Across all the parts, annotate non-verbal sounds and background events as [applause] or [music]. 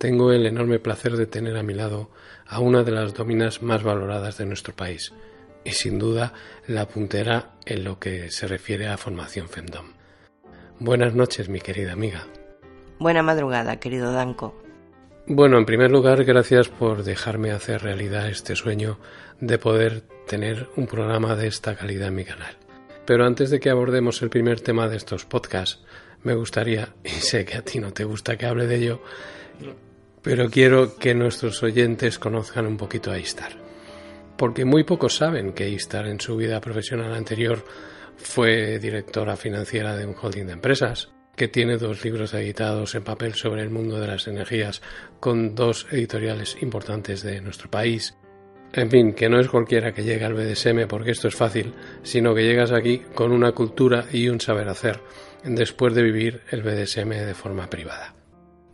tengo el enorme placer de tener a mi lado a una de las dominas más valoradas de nuestro país y sin duda la puntera en lo que se refiere a formación FEMDOM. Buenas noches, mi querida amiga. Buena madrugada, querido Danco. Bueno, en primer lugar, gracias por dejarme hacer realidad este sueño de poder tener un programa de esta calidad en mi canal. Pero antes de que abordemos el primer tema de estos podcasts, me gustaría, [laughs] y sé que a ti no te gusta que hable de ello, pero quiero que nuestros oyentes conozcan un poquito a Istar. Porque muy pocos saben que Istar en su vida profesional anterior fue directora financiera de un holding de empresas, que tiene dos libros editados en papel sobre el mundo de las energías con dos editoriales importantes de nuestro país. En fin, que no es cualquiera que llegue al BDSM porque esto es fácil, sino que llegas aquí con una cultura y un saber hacer después de vivir el BDSM de forma privada.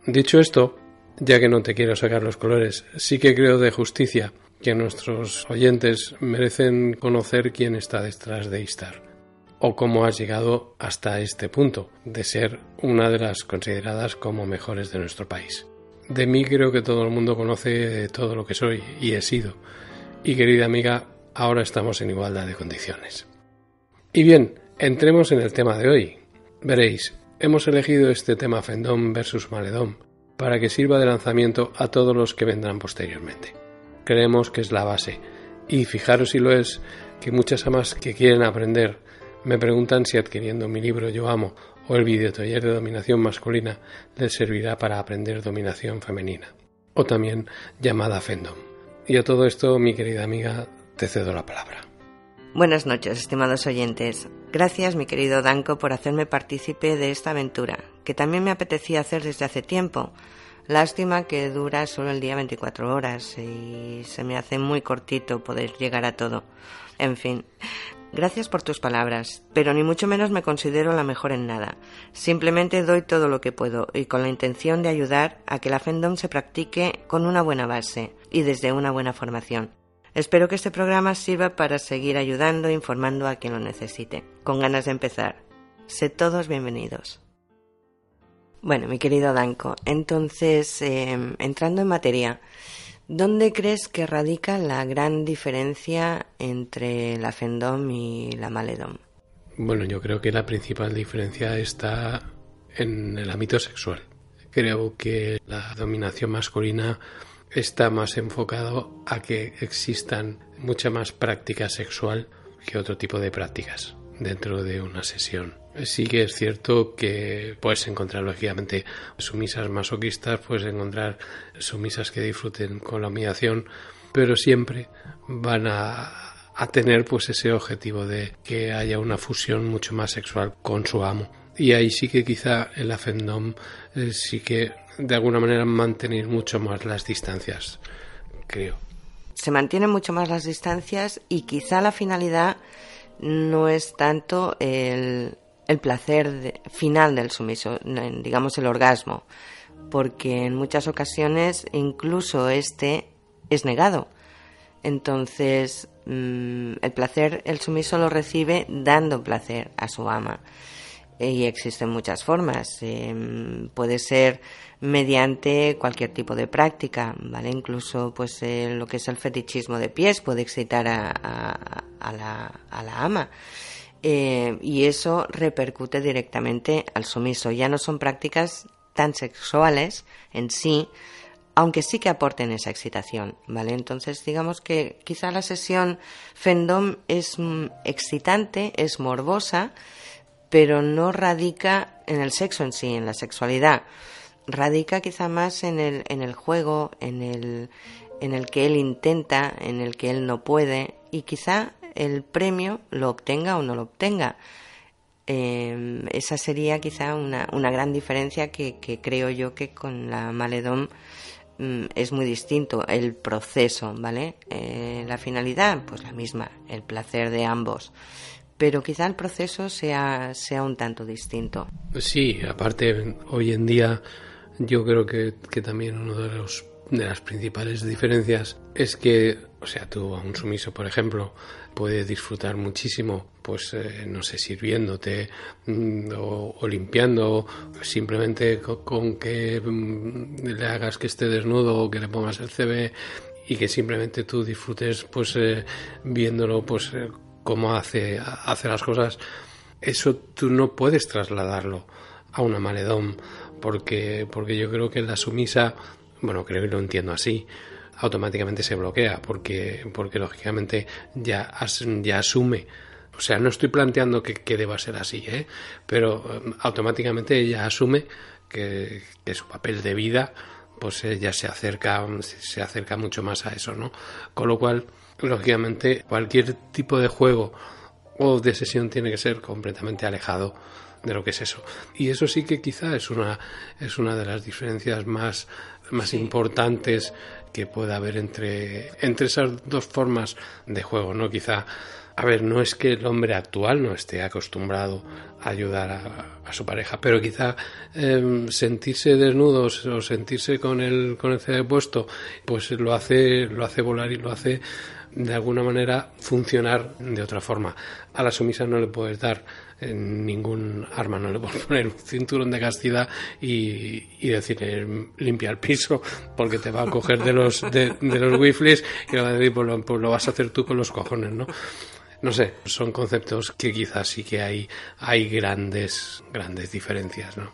Dicho esto, ya que no te quiero sacar los colores, sí que creo de justicia que nuestros oyentes merecen conocer quién está detrás de Istar o cómo has llegado hasta este punto de ser una de las consideradas como mejores de nuestro país. De mí creo que todo el mundo conoce todo lo que soy y he sido. Y querida amiga, ahora estamos en igualdad de condiciones. Y bien, entremos en el tema de hoy. Veréis, hemos elegido este tema Fendom versus Maledón para que sirva de lanzamiento a todos los que vendrán posteriormente. Creemos que es la base, y fijaros si lo es, que muchas amas que quieren aprender me preguntan si adquiriendo mi libro Yo Amo o el videotaller de dominación masculina les servirá para aprender dominación femenina, o también llamada Fendom. Y a todo esto, mi querida amiga, te cedo la palabra. Buenas noches, estimados oyentes. Gracias, mi querido Danko, por hacerme partícipe de esta aventura, que también me apetecía hacer desde hace tiempo. Lástima que dura solo el día 24 horas y se me hace muy cortito poder llegar a todo. En fin, gracias por tus palabras, pero ni mucho menos me considero la mejor en nada. Simplemente doy todo lo que puedo y con la intención de ayudar a que la Fendom se practique con una buena base y desde una buena formación. Espero que este programa sirva para seguir ayudando e informando a quien lo necesite. Con ganas de empezar. Sé todos bienvenidos. Bueno, mi querido Danko, entonces, em, entrando en materia, ¿dónde crees que radica la gran diferencia entre la Fendom y la Maledom? Bueno, yo creo que la principal diferencia está en el ámbito sexual. Creo que la dominación masculina está más enfocado a que existan mucha más práctica sexual que otro tipo de prácticas dentro de una sesión. Sí que es cierto que puedes encontrar lógicamente sumisas masoquistas, puedes encontrar sumisas que disfruten con la humillación, pero siempre van a, tener pues ese objetivo de que haya una fusión mucho más sexual con su amo. Y ahí sí que quizá el afendom eh, sí que de alguna manera mantener mucho más las distancias, creo. Se mantienen mucho más las distancias y quizá la finalidad no es tanto el, el placer final del sumiso, digamos el orgasmo, porque en muchas ocasiones incluso este es negado. Entonces, mm, el placer, el sumiso lo recibe dando placer a su ama. Y existen muchas formas. Em, puede ser mediante cualquier tipo de práctica, ¿vale? Incluso pues eh, lo que es el fetichismo de pies puede excitar a, a, la, a la, ama. Eh, y eso repercute directamente al sumiso. Ya no son prácticas tan sexuales en sí, aunque sí que aporten esa excitación, ¿vale? Entonces, digamos que quizá la sesión Fendom es mm, excitante, es morbosa, pero no radica en el sexo en sí, en la sexualidad radica quizá más en el, en el juego, en el, en el que él intenta, en el que él no puede y quizá el premio lo obtenga o no lo obtenga. Em, esa sería quizá una, una gran diferencia que, que, creo yo que con la Maledón mm, es muy distinto el proceso, ¿vale? Eh, la finalidad, pues la misma, el placer de ambos pero quizá el proceso sea, sea un tanto distinto. Sí, aparte hoy en día yo creo que, también una de, los, de las principales diferencias es que O sea, tú a un sumiso, por ejemplo, puedes disfrutar muchísimo, pues, eh, no sé, sirviéndote mm, o, limpiando, simplemente con, que mm, le hagas que esté desnudo o que le pongas el CB y que simplemente tú disfrutes, pues, eh, viéndolo, pues, eh, cómo hace, hace las cosas. Eso tú no puedes trasladarlo a una maledón, porque, porque yo creo que la sumisa, bueno, creo que lo entiendo así, automáticamente se bloquea porque, porque lógicamente ya, ya asume. O sea, no estoy planteando que, que deba ser así, ¿eh? pero um, automáticamente ella asume que, que, su papel de vida pues ya se acerca, se acerca mucho más a eso, ¿no? Con lo cual, lógicamente, cualquier tipo de juego o de sesión tiene que ser completamente alejado de lo que es eso. Y eso sí que quizá es una, es una de las diferencias más, más importantes que pueda haber entre, entre esas dos formas de juego, ¿no? Quizá, a ver, no es que el hombre actual no esté acostumbrado a ayudar a, su pareja, pero quizá em, sentirse desnudos o sentirse con el, con el puesto, pues lo hace, lo hace volar y lo hace de alguna manera funcionar de otra forma. A la sumisa no le puedes dar ningún arma, no le puedo [laughs] poner un cinturón de castidad y, y decirle limpia el piso porque te va a coger de los, de, los wiffles y le va a decir pues lo, pues lo vas a hacer tú con los cojones, ¿no? no sé, son conceptos que quizás sí que hay, hay grandes, grandes diferencias, ¿no?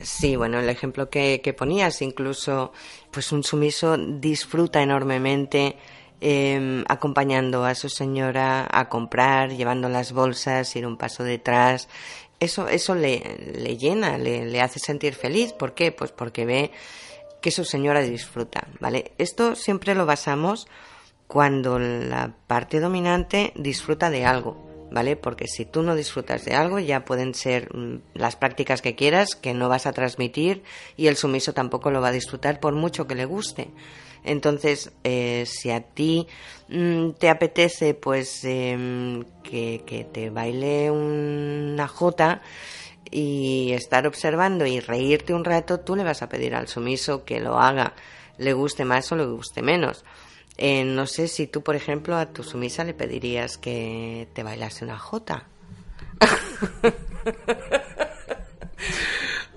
Sí, bueno, el ejemplo que, que ponías, incluso, pues un sumiso disfruta enormemente eh, acompañando a su señora a comprar, llevando las bolsas, ir un paso detrás. Eso, eso le, le llena, le, le hace sentir feliz. ¿Por qué? Pues porque ve que su señora disfruta, ¿vale? Esto siempre lo basamos cuando la parte dominante disfruta de algo, ¿vale? Porque si tú no disfrutas de algo, ya pueden ser mm, las prácticas que quieras, que no vas a transmitir, y el sumiso tampoco lo va a disfrutar por mucho que le guste. Entonces, eh, si a ti mm, te apetece, pues, em, que, te baile una jota y estar observando y reírte un rato, tú le vas a pedir al sumiso que lo haga, le guste más o le guste menos. Eh, no sé si tú, por ejemplo, a tu sumisa le pedirías que te bailase una jota. [laughs]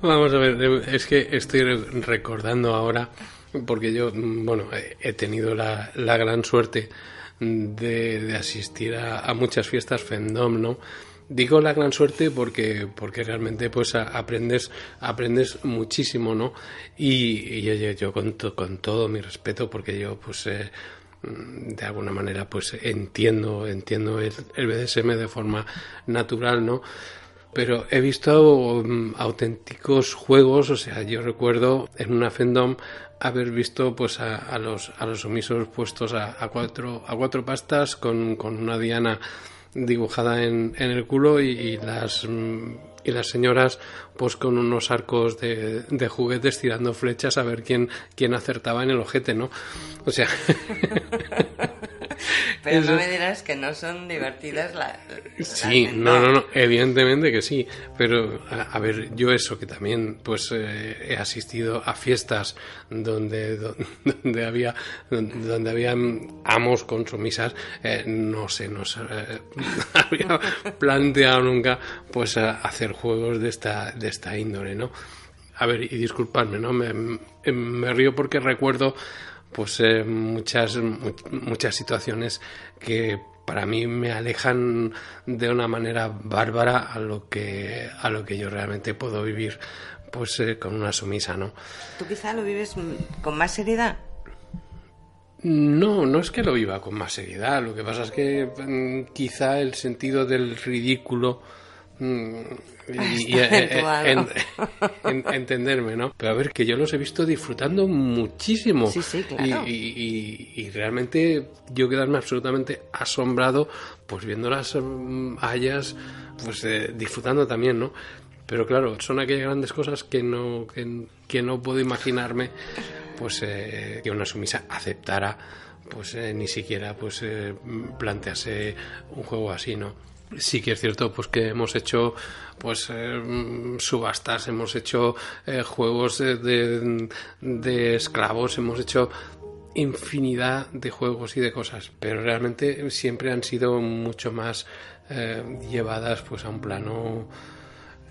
Vamos a ver, es que estoy recordando ahora porque yo, bueno, he tenido la, la gran suerte de, asistir a, muchas fiestas Fendom, ¿no? Digo la gran suerte porque, porque realmente pues aprendes, aprendes muchísimo, ¿no? Y, yo, con, con todo mi respeto, porque yo pues eh, mm, de alguna manera pues entiendo, entiendo el, el BDSM de forma natural, ¿no? Pero he visto mm, auténticos juegos, o sea, yo recuerdo en una Fendom haber visto pues a, los a los sumisos puestos a, cuatro a cuatro pastas con, con una diana dibujada en, en el culo y, las mm, y las señoras pues con unos arcos de, de, juguetes tirando flechas a ver quién quién acertaba en el ojete no o sea [laughs] [laughs] Pero no me dirás que no son divertidas las... Sí, no, no, no, evidentemente que sí. Pero, a, ver, yo eso que también pues eh, he asistido a fiestas donde, [laughs] donde, había donde había amos con sumisas, eh, no sé, no sé, eh, [laughs] había planteado nunca pues hacer juegos de esta, de esta índole, ¿no? A ver, y disculpadme, ¿no? Me, me río porque recuerdo pues eh, muchas, muchas situaciones que para mí me alejan de una manera bárbara a lo que, a lo que yo realmente puedo vivir pues eh, con una sumisa, ¿no? ¿Tú quizá lo vives con más seriedad? No, no es que lo viva con más seriedad. Lo que pasa es que mm, quizá el sentido del ridículo mm, y, eh, entenderme, ¿no? Pero a ver, que yo los he visto disfrutando muchísimo. Sí, sí, claro. Y, realmente yo quedarme absolutamente asombrado, pues viendo las mm, hayas, pues eh, disfrutando también, ¿no? Pero claro, son aquellas grandes cosas que no, que, no puedo imaginarme, pues eh, que una sumisa aceptara, pues ni siquiera, pues plantease un juego así, ¿no? Sí que es cierto pues que hemos hecho pues eh, subastas hemos hecho eh, juegos de, de, esclavos hemos hecho infinidad de juegos y de cosas, pero realmente siempre han sido mucho más eh, llevadas pues a un plano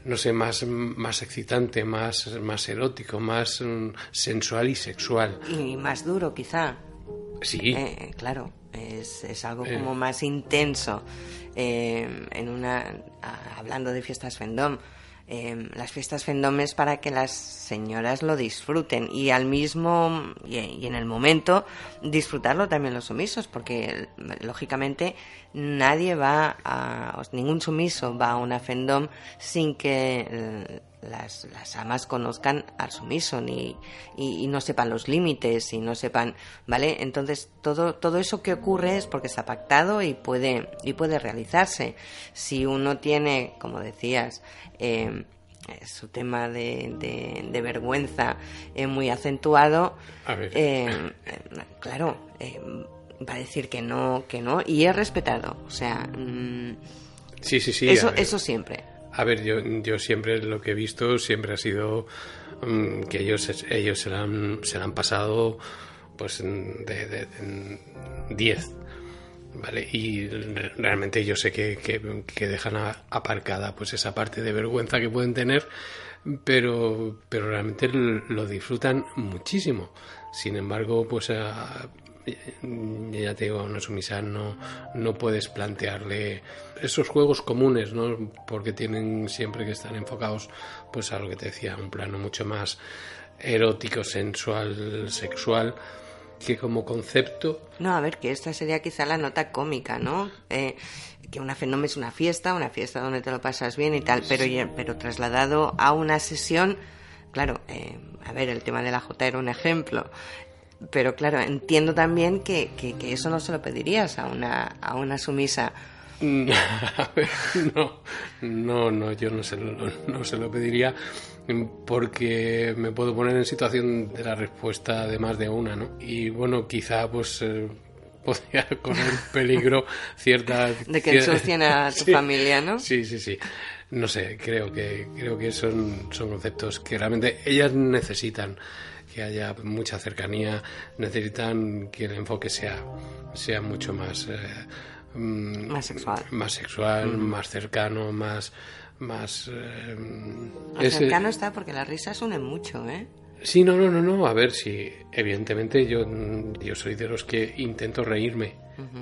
no sé, más, más excitante, más, más erótico, más mm, sensual y sexual. Y más duro, quizá. Sí. Eh, claro, es, es algo eh. como más intenso. en una, hablando de fiestas fandom, Em, las fiestas fendomes para que las señoras lo disfruten y al mismo y, en el momento disfrutarlo también los sumisos porque lógicamente nadie va a ningún sumiso va a una fendom sin que las, las amas conozcan al sumiso ni, y, no sepan los límites y no sepan, ¿vale? Entonces todo, todo eso que ocurre es porque está pactado y puede, y puede realizarse. Si uno tiene, como decías, eh, su tema de, de, vergüenza eh, muy acentuado, eh, claro, va a decir que no, que no, y es respetado. O sea, mm, sí, sí, sí, eso, eso siempre. A ver, yo, yo siempre lo que he visto siempre ha sido mm, que ellos, ellos se la han, se han pasado pues de 10. ¿vale? Y realmente yo sé que, que, dejan aparcada pues esa parte de vergüenza que pueden tener, pero, pero realmente lo disfrutan muchísimo. Sin embargo, pues ya te digo, a una sumisa no, no puedes plantearle esos juegos comunes, ¿no? Porque tienen siempre que estar enfocados, pues a lo que te decía, un plano mucho más erótico, sensual, sexual, que como concepto. No, a ver, que esta sería quizá la nota cómica, ¿no? Eh, que una fenómeno es una fiesta, una fiesta donde te lo pasas bien y tal, pero, pero trasladado a una sesión, claro, eh, a ver, el tema de la J era un ejemplo pero claro, entiendo también que, que, eso no se lo pedirías a una, a una sumisa. [laughs] no, no, no, yo no se, lo, no se lo pediría porque me puedo poner en situación de la respuesta de más de una, ¿no? Y bueno, quizá pues eh, podría [laughs] correr peligro cierta... de que ensucien a [laughs] tu familia, ¿no? Sí, sí, sí. No sé, creo que, creo que son, son conceptos que realmente ellas necesitan que haya mucha cercanía, necesitan que el enfoque sea, sea mucho más, eh, mm, más sexual, más, sexual, más cercano, más... Más, eh, cercano está porque las risas unen mucho, ¿eh? Sí, no, no, no, no. A ver, si evidentemente yo, yo soy de los que intento reírme.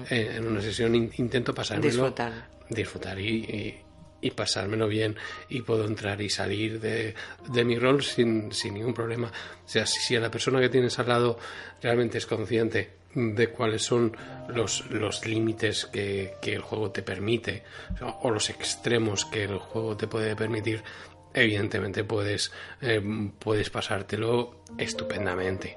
en, una sesión intento pasármelo. Disfrutar. Disfrutar y, y pasármelo bien y puedo entrar y salir de, de mi rol sin, sin, ningún problema. O sea, si, si, la persona que tienes al lado realmente es consciente de cuáles son los, los límites que, que el juego te permite o, los extremos que el juego te puede permitir, evidentemente puedes, eh, puedes pasártelo estupendamente.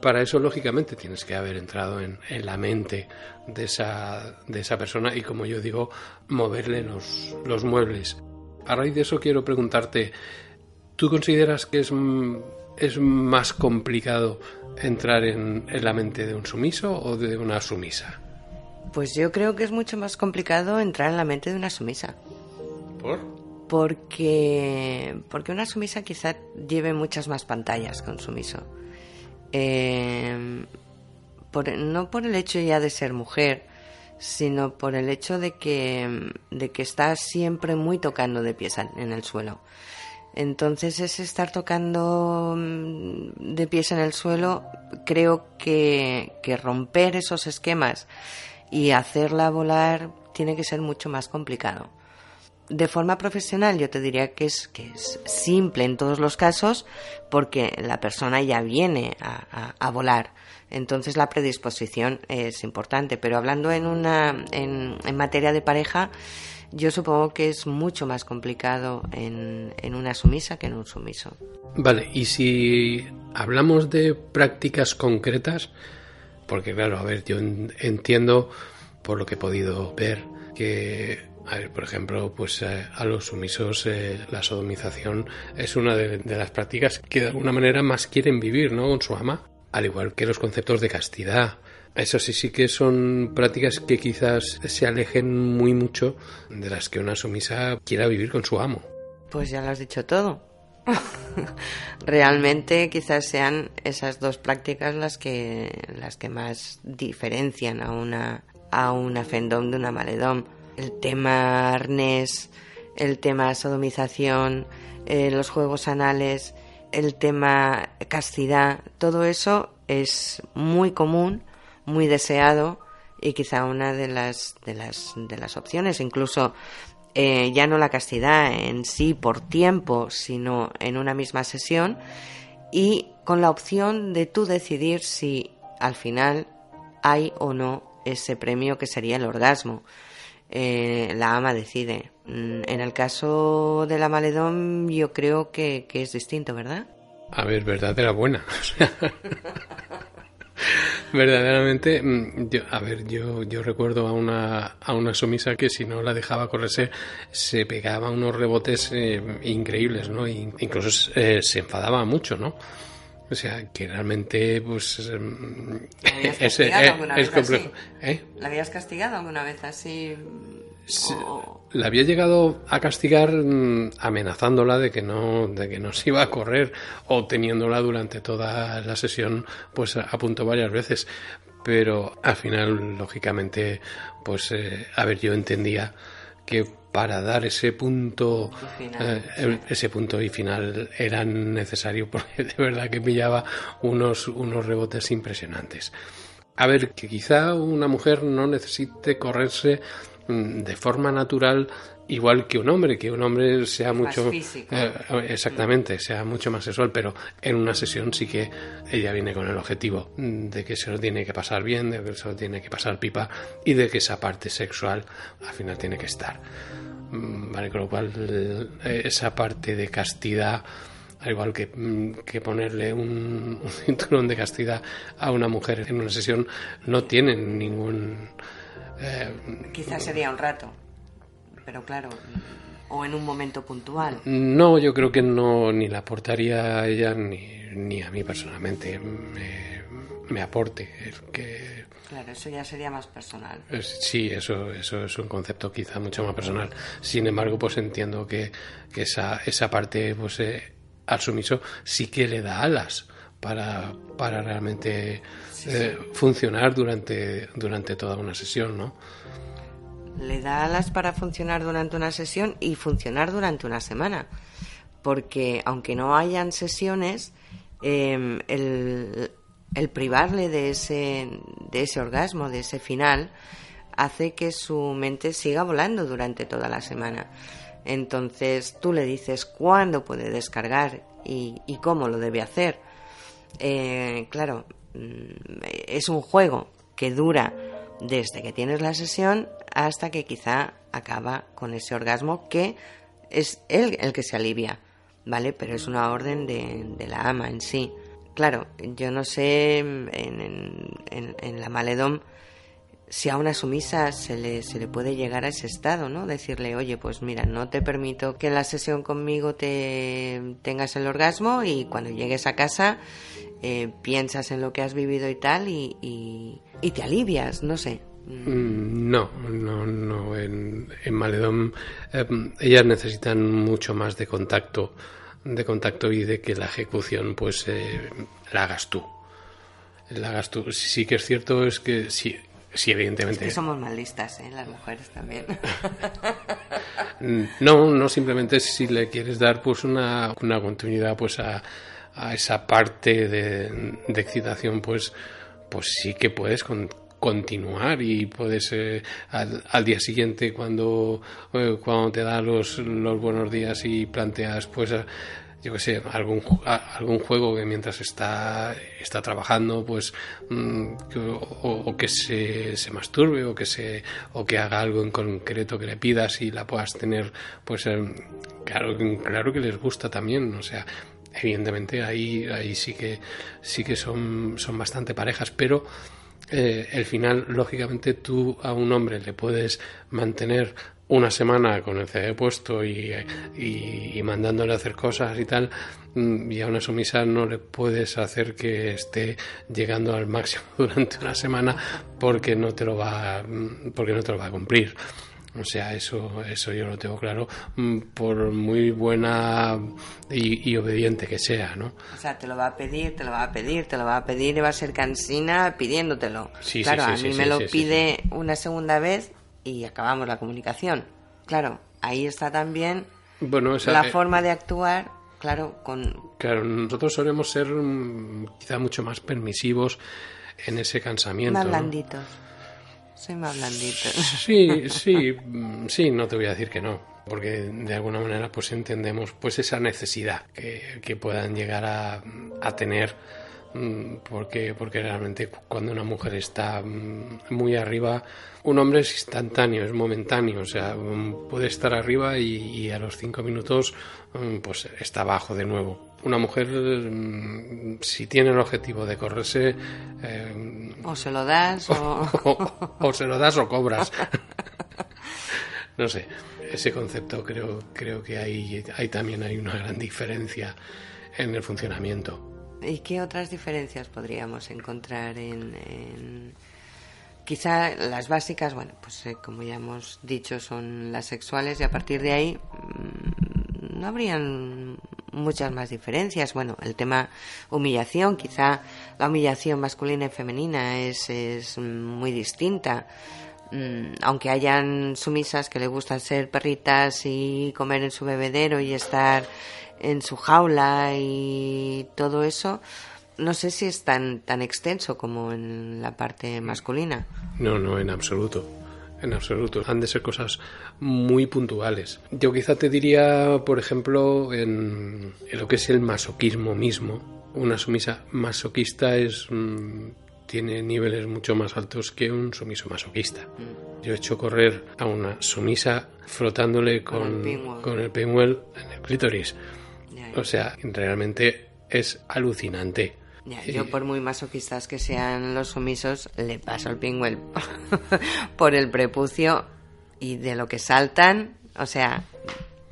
Para eso, lógicamente, tienes que haber entrado en, la mente de esa, de esa persona y, como yo digo, moverle los, los muebles. A raíz de eso quiero preguntarte, ¿tú consideras que es, es más complicado entrar en, en la mente de un sumiso o de una sumisa? Pues yo creo que es mucho más complicado entrar en la mente de una sumisa. ¿Por? Porque, porque una sumisa quizá lleve muchas más pantallas que un sumiso. Eh, no por el hecho ya de ser mujer, sino por el hecho de que, de que está siempre muy tocando de pies en el suelo. Entonces ese estar tocando mm, de pies en el suelo, creo que, que romper esos esquemas y hacerla volar tiene que ser mucho más complicado de forma profesional yo te diría que es, que es simple en todos los casos porque la persona ya viene a, volar. Entonces la predisposición es importante. Pero hablando en, una, en, en, materia de pareja, yo supongo que es mucho más complicado en, en una sumisa que en un sumiso. Vale, y si hablamos de prácticas concretas, porque claro, a ver, yo entiendo por lo que he podido ver que a ver, por ejemplo, pues eh, a los sumisos eh, la sodomización es una de, las prácticas que de alguna manera más quieren vivir, ¿no? Con su ama, al igual que los conceptos de castidad. Eso sí, sí que son prácticas que quizás se alejen muy mucho de las que una sumisa quiera vivir con su amo. Pues ya lo has dicho todo. [laughs] realmente quizás sean esas dos prácticas las que las que más diferencian a una a una fendom de una maledom. El tema arnés, el tema sodomización, eh, los juegos anales, el tema castidad, todo eso es muy común, muy deseado y quizá una de las de las de las opciones, incluso eh, ya no la castidad en sí por tiempo, sino en una misma sesión y con la opción de tú decidir si al final hay o no ese premio que sería el orgasmo. Eh, la ama decide. Mm, en el caso de la maledón yo creo que, que es distinto, ¿verdad? A ver, verdad era buena. [laughs] verdaderamente, mm, yo, a ver, yo, yo recuerdo a una, a una sumisa que si no la dejaba correrse se pegaba unos rebotes eh, increíbles, ¿no? incluso eh, se enfadaba mucho, ¿no? O sea, que realmente, pues. [laughs] es, es, complejo. ¿Eh? ¿La habías castigado alguna vez así? La había llegado a castigar mm, amenazándola de que no, de que no se iba a correr o teniéndola durante toda la sesión, pues a punto varias veces. Pero al final, lógicamente, pues, eh, a ver, yo entendía que para dar ese punto eh, ese punto y final era necesario [laughs] porque de verdad que pillaba unos unos rebotes impresionantes. A ver que quizá una mujer no necesite correrse mm, de forma natural igual que un hombre, que un hombre sea mucho eh, exactamente, sea mucho más sexual, pero en una sesión sí que ella viene con el objetivo de que se lo tiene que pasar bien, de que se lo tiene que pasar pipa y de que esa parte sexual al final tiene que estar. Mm, vale, con lo cual eh, esa parte de castidad al igual que, mm, que ponerle un, un, cinturón de castidad a una mujer en una sesión, no tiene ningún... Eh, Quizás sería un rato pero claro, o en un momento puntual. No, yo creo que no ni la aportaría a ella ni, ni a mí personalmente me, me aporte. El que, claro, eso ya sería más personal. Sí, eso, eso es un concepto quizá mucho más personal. Sin embargo, pues entiendo que, que esa, esa parte, pues eh, al sumiso sí que le da alas para, para realmente eh, funcionar durante, durante toda una sesión, ¿no? Le da alas para funcionar durante una sesión y funcionar durante una semana. Porque aunque no hayan sesiones, em, el, privarle de ese, de ese orgasmo, de ese final, hace que su mente siga volando durante toda la semana. Entonces tú le dices cuándo puede descargar y, y cómo lo debe hacer. Eh, claro, mm, es un juego que dura desde que tienes la sesión hasta que quizá acaba con ese orgasmo que es él el que se alivia, ¿vale? Pero es una orden de, la ama en sí. Claro, yo no sé en, en, la maledom si a una sumisa se le, se le puede llegar a ese estado, ¿no? Decirle, oye, pues mira, no te permito que en la sesión conmigo te tengas el orgasmo y cuando llegues a casa eh, piensas en lo que has vivido y tal y, y te alivias, no sé. Mm, no, no, no. En, en Maledón em, ellas necesitan mucho más de contacto, de contacto y de que la ejecución, pues, eh, la hagas tú. La hagas tú. Sí que es cierto es que sí, sí evidentemente. somos más listas, ¿eh? Las mujeres también. [laughs] no, no simplemente si le quieres dar, pues, una, una continuidad, pues, a, a esa parte de, de excitación, pues, pues sí que puedes con, continuar y puedes eh, al, día siguiente cuando, eh, cuando te da los, los buenos días y planteas pues yo que sé, algún, algún juego que mientras está, está trabajando, pues, mm, o, que se, se, masturbe, o que se, o que haga algo en concreto que le pidas y la puedas tener, pues, claro, claro que les gusta también, o sea, evidentemente ahí, ahí sí que, sí que son, son bastante parejas, pero, eh, el final, lógicamente, tú a un hombre le puedes mantener una semana con el CD puesto y, y, mandándole a hacer cosas y tal, mm, y a una sumisa no le puedes hacer que esté llegando al máximo [laughs] durante una semana porque no te lo va, mm, porque no te lo va a cumplir. O sea, eso, eso yo lo tengo claro, mm, por muy buena y, obediente que sea, ¿no? O sea, te lo va a pedir, te lo va a pedir, te lo va a pedir y va a ser cansina pidiéndotelo. claro, a mí me lo pide una segunda vez y acabamos la comunicación. Claro, ahí está también bueno, la eh, forma de actuar, claro, con... Claro, nosotros solemos ser mm, quizá mucho más permisivos en ese cansamiento. Más blanditos. Soy más blandito. Sí, sí, mm, sí, no te voy a decir que no, porque de alguna manera pues entendemos pues esa necesidad que, que puedan llegar a, a tener porque, porque realmente cuando una mujer está mm, muy arriba, un hombre es instantáneo, es momentáneo, o sea, puede estar arriba y, a los cinco minutos pues está abajo de nuevo. Una mujer, si tiene el objetivo de correrse, eh, o se lo das o... [laughs] se lo das o cobras. [laughs] no sé, ese concepto creo, creo que ahí, ahí también hay una gran diferencia en el funcionamiento. ¿Y qué otras diferencias podríamos encontrar en, quizá las básicas, bueno, pues eh, como ya hemos dicho, son las sexuales y a partir de ahí mm, no habrían muchas más diferencias. Bueno, el tema humillación, quizá la humillación masculina y femenina es, es muy distinta. Mm, aunque hayan sumisas que le gustan ser perritas y comer en su bebedero y estar en su jaula y todo eso, no sé si es tan, tan extenso como en la parte masculina. No, no, en absoluto en absoluto. Han de ser cosas muy puntuales. Yo quizá te diría, por ejemplo, en, lo que es el masoquismo mismo. Una sumisa masoquista es mm, tiene niveles mucho más altos que un sumiso masoquista. Yo he hecho correr a una sumisa frotándole con, con el pinwheel en el clítoris. O sea, realmente es alucinante yo por muy masoquistas que sean los sumisos, le paso el pingüel [laughs] por el prepucio y de lo que saltan, o sea,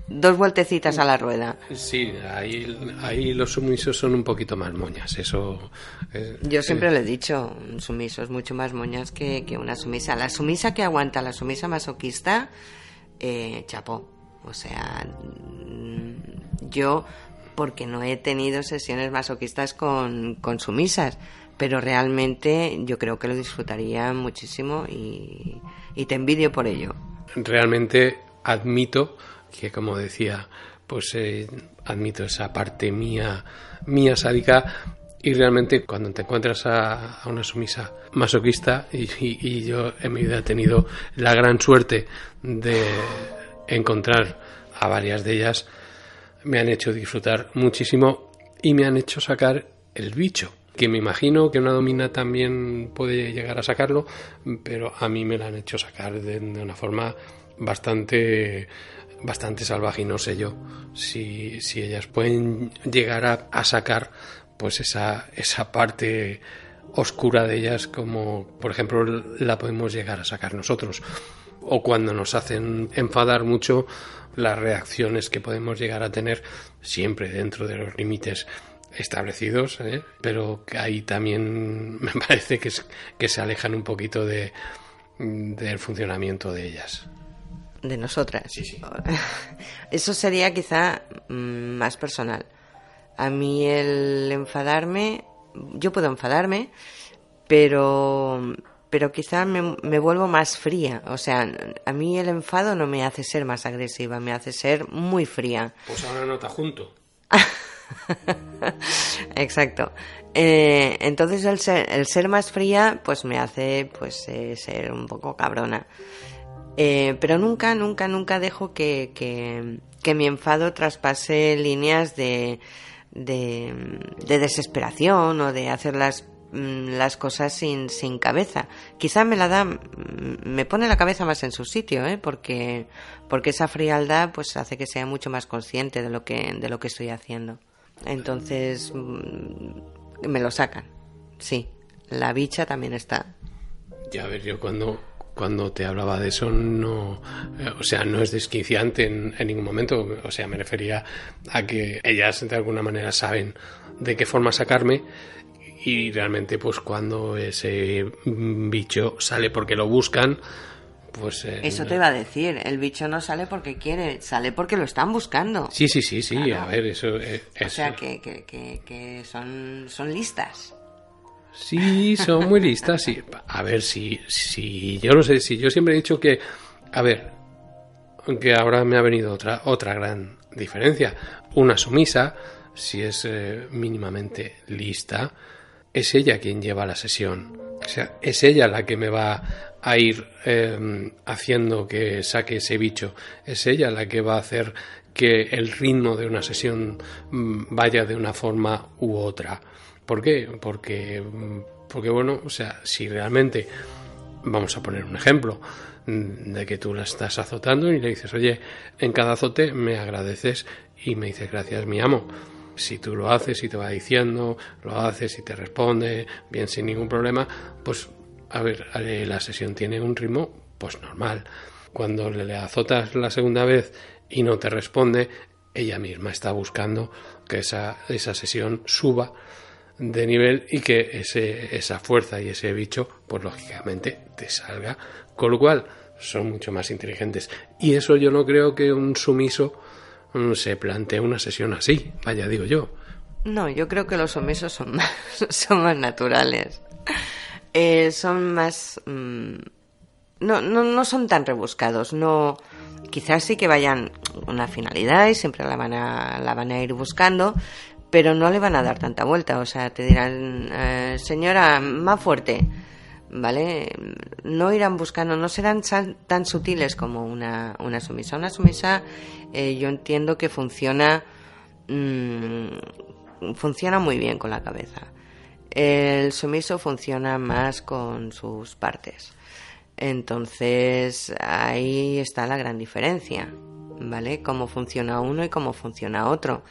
dos vueltecitas a la rueda. Sí, ahí, ahí los sumisos son un poquito más moñas, eso... Eh, yo siempre le he dicho, un sumiso es mucho más moñas que, que, una sumisa. La sumisa que aguanta, la sumisa masoquista, eh, chapó. O sea, mm, yo porque no he tenido sesiones masoquistas con, con sumisas, pero realmente yo creo que lo disfrutaría muchísimo y, te envidio por ello. Realmente admito que, como decía, pues eh, admito esa parte mía, mía sádica y realmente cuando te encuentras a, una sumisa masoquista y, y, yo en mi vida he tenido la gran suerte de encontrar a varias de ellas me han hecho disfrutar muchísimo y me han hecho sacar el bicho, que me imagino que una domina también puede llegar a sacarlo, pero a mí me lo han hecho sacar de, una forma bastante bastante salvaje y no sé yo si, si ellas pueden llegar a, a sacar pues esa, esa parte oscura de ellas como por ejemplo la podemos llegar a sacar nosotros o cuando nos hacen enfadar mucho las reacciones que podemos llegar a tener siempre dentro de los límites establecidos, ¿eh? pero que ahí también [laughs] me parece que, que se alejan un poquito de, del funcionamiento de ellas. De nosotras. Sí, sí. [laughs] Eso sería quizá mm, más personal. A mí el enfadarme, yo puedo enfadarme, pero pero quizá me, vuelvo más fría. O sea, a mí el enfado no me hace ser más agresiva, me hace ser muy fría. Pues ahora nota junto. [laughs] Exacto. Eh, entonces el ser, el ser más fría, pues me hace pues eh, ser un poco cabrona. Eh, pero nunca, nunca, nunca dejo que, que, que mi enfado traspase líneas de, de, de desesperación o de hacer las las cosas sin, sin cabeza. Quizá me la da, mm, me pone la cabeza más en su sitio, ¿eh? porque, porque esa frialdad pues hace que sea mucho más consciente de lo que, de lo que estoy haciendo. Entonces, mm, me lo sacan. Sí, la bicha también está. Ya, a ver, yo cuando, cuando te hablaba de eso no eh, o sea no es desquiciante en, ningún momento o sea me refería a que ellas de alguna manera saben de qué forma sacarme y realmente pues cuando ese bicho sale porque lo buscan pues... eh, Eso te iba a decir, el bicho no sale porque quiere, sale porque lo están buscando. Sí, sí, sí, sí, Claro. a ver, eso... eh, O eso- sea, que, que, que, que son, son listas. Sí, son muy listas, sí. A ver, si, si yo no sé, si yo siempre he dicho que, a ver, aunque ahora me ha venido otra, otra gran diferencia. Una sumisa, si es eh, mínimamente lista, es ella quien lleva la sesión. O sea, es ella la que me va a ir eh, haciendo que saque ese bicho. Es ella la que va a hacer que el ritmo de una sesión mm, vaya de una forma u otra. ¿Por qué? Porque, mm, porque bueno, o sea, si realmente vamos a poner un ejemplo mm, de que tú la estás azotando y le dices, oye, en cada azote me agradeces y me dices, gracias, mi amo. Si tú lo haces y te va diciendo, lo haces y te responde, bien sin ningún problema, pues a ver, eh, la sesión tiene un ritmo pues normal. Cuando le azotas la segunda vez y no te responde, ella misma está buscando que esa, esa sesión suba de nivel y que ese, esa fuerza y ese bicho, pues lógicamente te salga. Con lo cual, son mucho más inteligentes. Y eso yo no creo que un sumiso se plantee una sesión así, vaya, digo yo. No, yo creo que los sumisos son más, [laughs] son más naturales. Eh, son más... mm, no, no, no son tan rebuscados. No, quizás sí que vayan una finalidad y siempre la van a, la van a ir buscando, pero no le van a dar tanta vuelta. O sea, te dirán, eh, señora, más fuerte. ¿Vale? No irán buscando, no serán tan, tan sutiles como una, una sumisa. Una sumisa, eh, yo entiendo que funciona mm, funciona muy bien con la cabeza. El sumiso funciona más con sus partes. Entonces ahí está la gran diferencia, ¿vale? Cómo funciona uno y cómo funciona otro.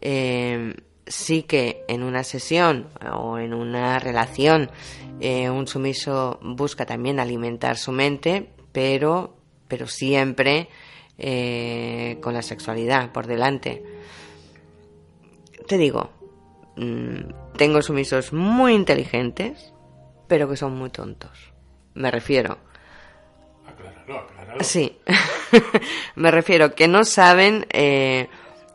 Eh, sí que en una sesión o en una relación eh, un sumiso busca también alimentar su mente, pero, pero siempre eh, con la sexualidad por delante te digo, mm, tengo sumisos muy inteligentes, pero que son muy tontos. Me refiero. Sí, [laughs] me refiero que no saben, eh,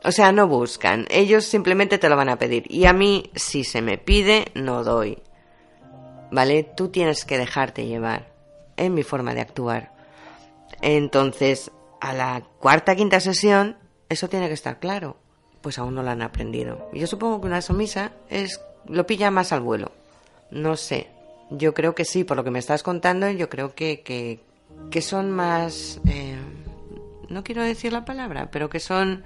o sea, no buscan. Ellos simplemente te lo van a pedir. Y a mí, si se me pide, no doy. ¿Vale? Tú tienes que dejarte llevar. Es mi forma de actuar. Entonces, a la cuarta, quinta sesión, eso tiene que estar claro. Pues aún no lo han aprendido. Yo supongo que una sumisa es, lo pilla más al vuelo. No sé. Yo creo que sí, por lo que me estás contando, yo creo que, que, que son más... eh, no quiero decir la palabra, pero que son...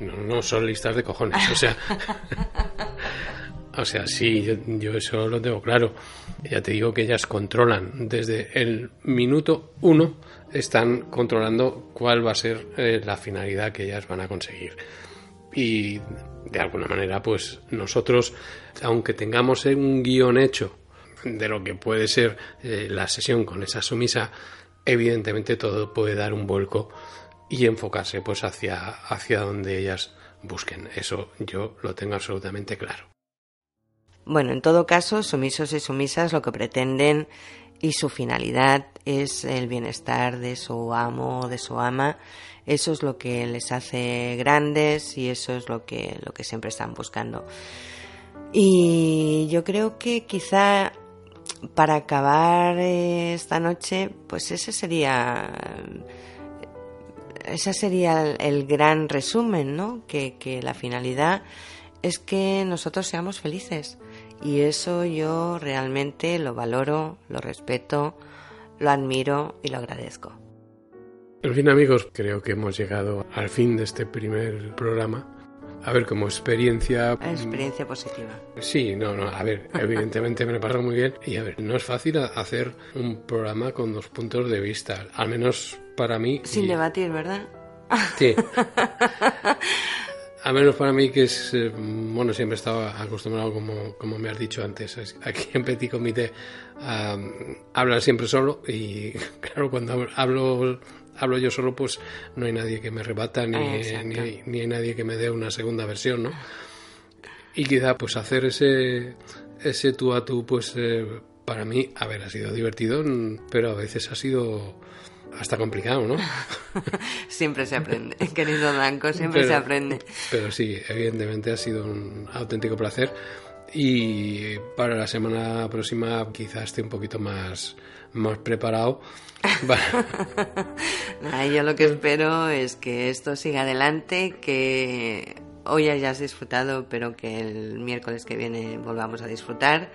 No, no son listas de cojones, o sea. [laughs] o sea, sí, yo, eso lo tengo claro. Ya te digo que ellas controlan desde el minuto uno, están controlando cuál va a ser eh, la finalidad que ellas van a conseguir. Y de alguna manera, pues nosotros, aunque tengamos un guion hecho de lo que puede ser eh, la sesión con esa sumisa, evidentemente todo puede dar un vuelco y enfocarse pues hacia, hacia donde ellas busquen. Eso yo lo tengo absolutamente claro. Bueno, en todo caso, sumisos y sumisas lo que pretenden y su finalidad es el bienestar de su amo o de su ama. Eso es lo que les hace grandes y eso es lo que, lo que siempre están buscando. Y yo creo que quizá para acabar eh, esta noche, pues ese sería ese sería el, gran resumen, ¿no? Que la finalidad es que nosotros seamos felices. Y eso yo realmente lo valoro, lo respeto, lo admiro y lo agradezco. En fin, amigos, creo que hemos llegado al fin de este primer programa. A ver, como experiencia... Experiencia positiva. Sí, no, no, a ver, evidentemente me lo paso muy bien. Y a ver, no es fácil hacer un programa con dos puntos de vista, al menos para mí. Sin y- debatir, ¿verdad? Sí. [laughs] Al menos para mí que es, eh, bueno, siempre estaba acostumbrado, como, como me has dicho antes, es- aquí en Petit Comité a hablar siempre solo y [laughs] claro, cuando hab- hablo, hablo yo solo, pues no hay nadie que me rebata ni, Exacto. ni, hay- ni hay nadie que me dé una segunda versión, ¿no? Y quizá pues hacer ese, ese tú a tú, pues eh, para mí, a ver, ha sido divertido, pero a veces ha sido hasta complicado, ¿no? [laughs] siempre se aprende, [laughs] querido Blanco, siempre se aprende. Pero sí, evidentemente ha sido un auténtico placer y para la semana próxima quizás esté un poquito más, más preparado. [laughs] yo lo que espero es que esto siga adelante, que hoy hayas disfrutado, pero que el miércoles que viene volvamos a disfrutar.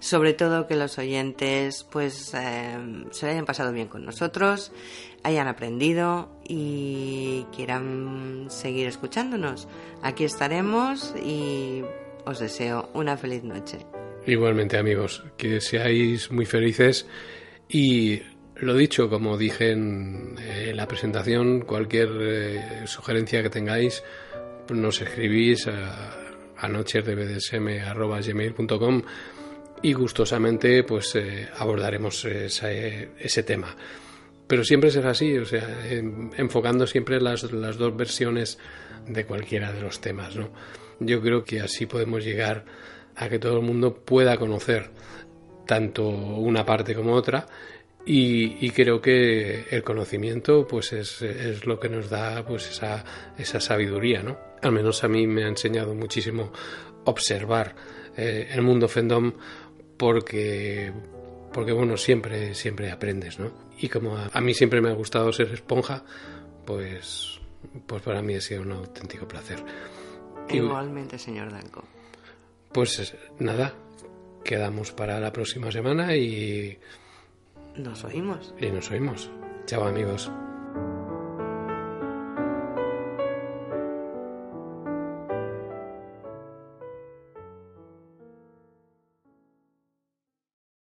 Sobre todo que los oyentes pues eh, se hayan pasado bien con nosotros, hayan aprendido y quieran seguir escuchándonos. Aquí estaremos y os deseo una feliz noche. Igualmente amigos, que seáis muy felices y lo dicho, como dije en, la presentación, cualquier eh, sugerencia que tengáis, nos escribís a, a y gustosamente pues eh, abordaremos ese tema. Pero siempre será así, o sea, enfocando siempre las, las dos versiones de cualquiera de los temas, ¿no? Yo creo que así podemos llegar a que todo el mundo pueda conocer tanto una parte como otra y, creo que el conocimiento pues es, lo que nos da pues esa, esa, sabiduría, ¿no? Al menos a mí me ha enseñado muchísimo observar eh, el mundo fandom porque porque bueno, siempre siempre aprendes, ¿no? Y como a, a, mí siempre me ha gustado ser esponja, pues pues para mí ha sido un auténtico placer. Igualmente, señor Danco. Pues nada, quedamos para la próxima semana y... Nos oímos. Y nos oímos. Chao amigos.